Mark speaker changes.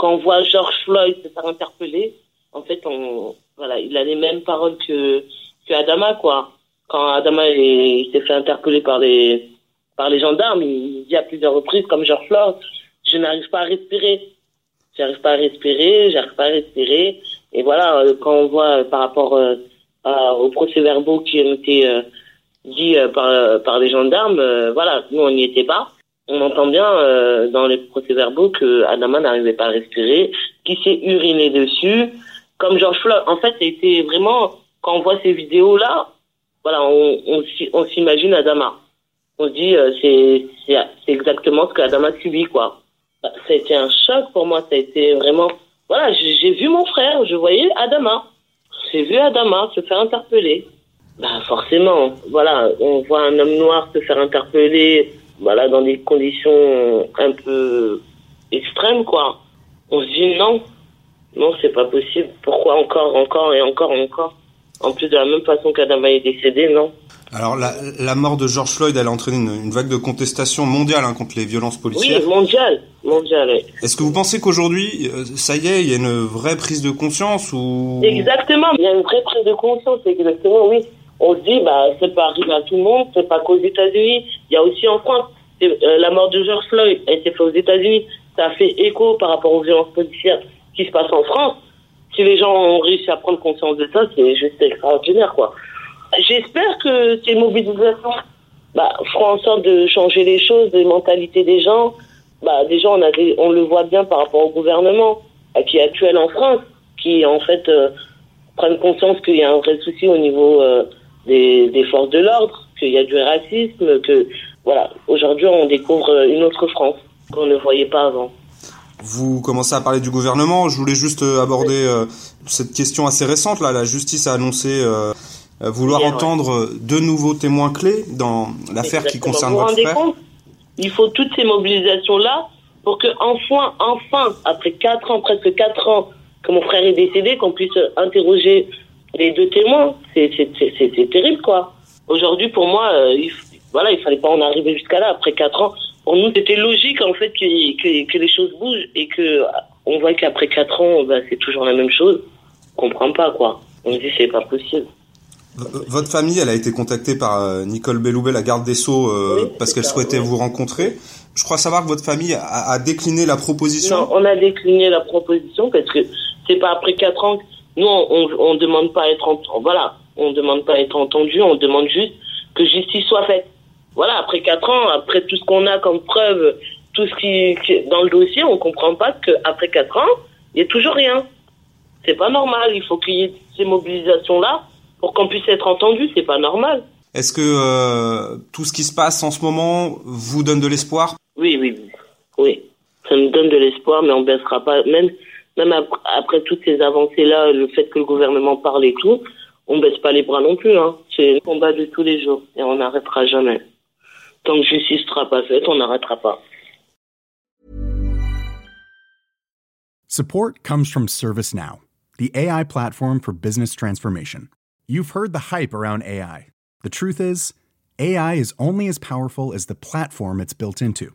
Speaker 1: Quand on voit George Floyd se faire interpeller, en fait, voilà, il a les mêmes paroles que, que Adama, quoi. Quand Adama s'est fait interpeller par les, par les gendarmes, il dit à plusieurs reprises, comme George Floyd, je n'arrive pas à respirer. J'arrive pas à respirer, j'arrive pas à respirer. Et voilà, euh, quand on voit euh, par rapport euh, aux procès-verbaux qui ont été euh, dits euh, par, par les gendarmes, voilà, nous on n'y était pas. On entend bien euh, dans les procès-verbaux que Adama n'arrivait pas à respirer, qu'il s'est uriné dessus, comme George Floyd. En fait, c'était vraiment, quand on voit ces vidéos-là, voilà, on, on, s'i- on s'imagine Adama. On se dit, euh, c'est exactement ce qu'Adama subit, quoi. Bah, Ça a été un choc pour moi, ça a été vraiment... Voilà, j'ai vu mon frère, je voyais Adama. J'ai vu Adama se faire interpeller. Bah forcément, voilà, on voit un homme noir se faire interpeller, voilà, dans des conditions un peu extrêmes, quoi. On se dit non, non, c'est pas possible. Pourquoi encore, encore et encore, encore En plus de la même façon qu'Adama est décédé, non.
Speaker 2: Alors la, la mort de George Floyd, elle a entraîné une, une vague de contestation mondiale hein, contre les violences policières.
Speaker 1: Oui, mondial, mondial, oui.
Speaker 2: Est-ce que vous pensez qu'aujourd'hui, euh, ça y est, il y a une vraie prise de conscience ou
Speaker 1: Exactement, il y a une vraie prise de conscience, exactement, oui. On se dit, bah, c'est pas arrivé à tout le monde, c'est pas qu'aux États-Unis, il y a aussi en France. Euh, la mort de George Floyd, elle s'est faite aux États-Unis, ça a fait écho par rapport aux violences policières qui se passent en France. Si les gens ont réussi à prendre conscience de ça, c'est juste extraordinaire, quoi. J'espère que ces mobilisations bah, feront en sorte de changer les choses, les mentalités des gens. Bah, déjà, on, a des- on le voit bien par rapport au gouvernement euh, qui est actuel en France, qui en fait euh, prennent conscience qu'il y a un vrai souci au niveau euh, des, des forces de l'ordre, qu'il y a du racisme, que voilà, aujourd'hui on découvre une autre France qu'on ne voyait pas avant.
Speaker 2: vous commencez à parler du gouvernement Je voulais juste euh, aborder euh, cette question assez récente. Là, la justice a annoncé euh, vouloir
Speaker 1: ouais.
Speaker 2: entendre euh, deux nouveaux témoins clés dans l'affaire qui concerne
Speaker 1: vous vous
Speaker 2: votre
Speaker 1: rendez
Speaker 2: frère.
Speaker 1: compte? Il faut toutes ces mobilisations-là pour que enfin, enfin, après quatre ans, presque quatre ans que mon frère est décédé, qu'on puisse interroger les deux témoins. C'est terrible, quoi. Aujourd'hui, pour moi, euh, il, voilà, il fallait pas en arriver jusqu'à là. Après quatre ans, pour nous, c'était logique en fait que, que, que les choses bougent et que on voit qu'après quatre ans, bah, c'est toujours la même chose. On comprend pas, quoi. On se dit c'est pas possible.
Speaker 2: Votre famille, elle a été contactée par euh, Nicole Belloubet, la garde des Sceaux, euh,
Speaker 1: Oui,
Speaker 2: parce qu'elle souhaitait
Speaker 1: oui.
Speaker 2: vous rencontrer. Je crois savoir que votre famille a, a décliné la proposition.
Speaker 1: Non, on a décliné la proposition parce que c'est pas après quatre ans. Nous, on, on demande pas à être ent- voilà, on demande pas à être entendu, on demande juste que justice soit faite. Voilà, après quatre ans, après tout ce qu'on a comme preuve, tout ce qui, qui- dans le dossier, on comprend pas que après quatre ans, il y a toujours rien. C'est pas normal. Il faut qu'il y ait ces mobilisations là pour qu'on puisse être entendu. C'est pas normal.
Speaker 2: Est-ce que euh, tout ce qui se passe en ce moment vous donne de l'espoir?
Speaker 1: Oui, oui, oui. oui. Ça me donne de l'espoir, mais on baissera pas. Même, même après, toutes ces avancées-là, le fait que le gouvernement parle et tout, on baisse pas les bras non plus. Hein. C'est le combat de tous les jours et on n'arrêtera jamais. Tant que justice sera pas faite, on n'arrêtera pas.
Speaker 3: Support comes from ServiceNow, the AI platform for business transformation. You've heard the hype around AI. The truth is, AI is only as powerful as the platform it's built into.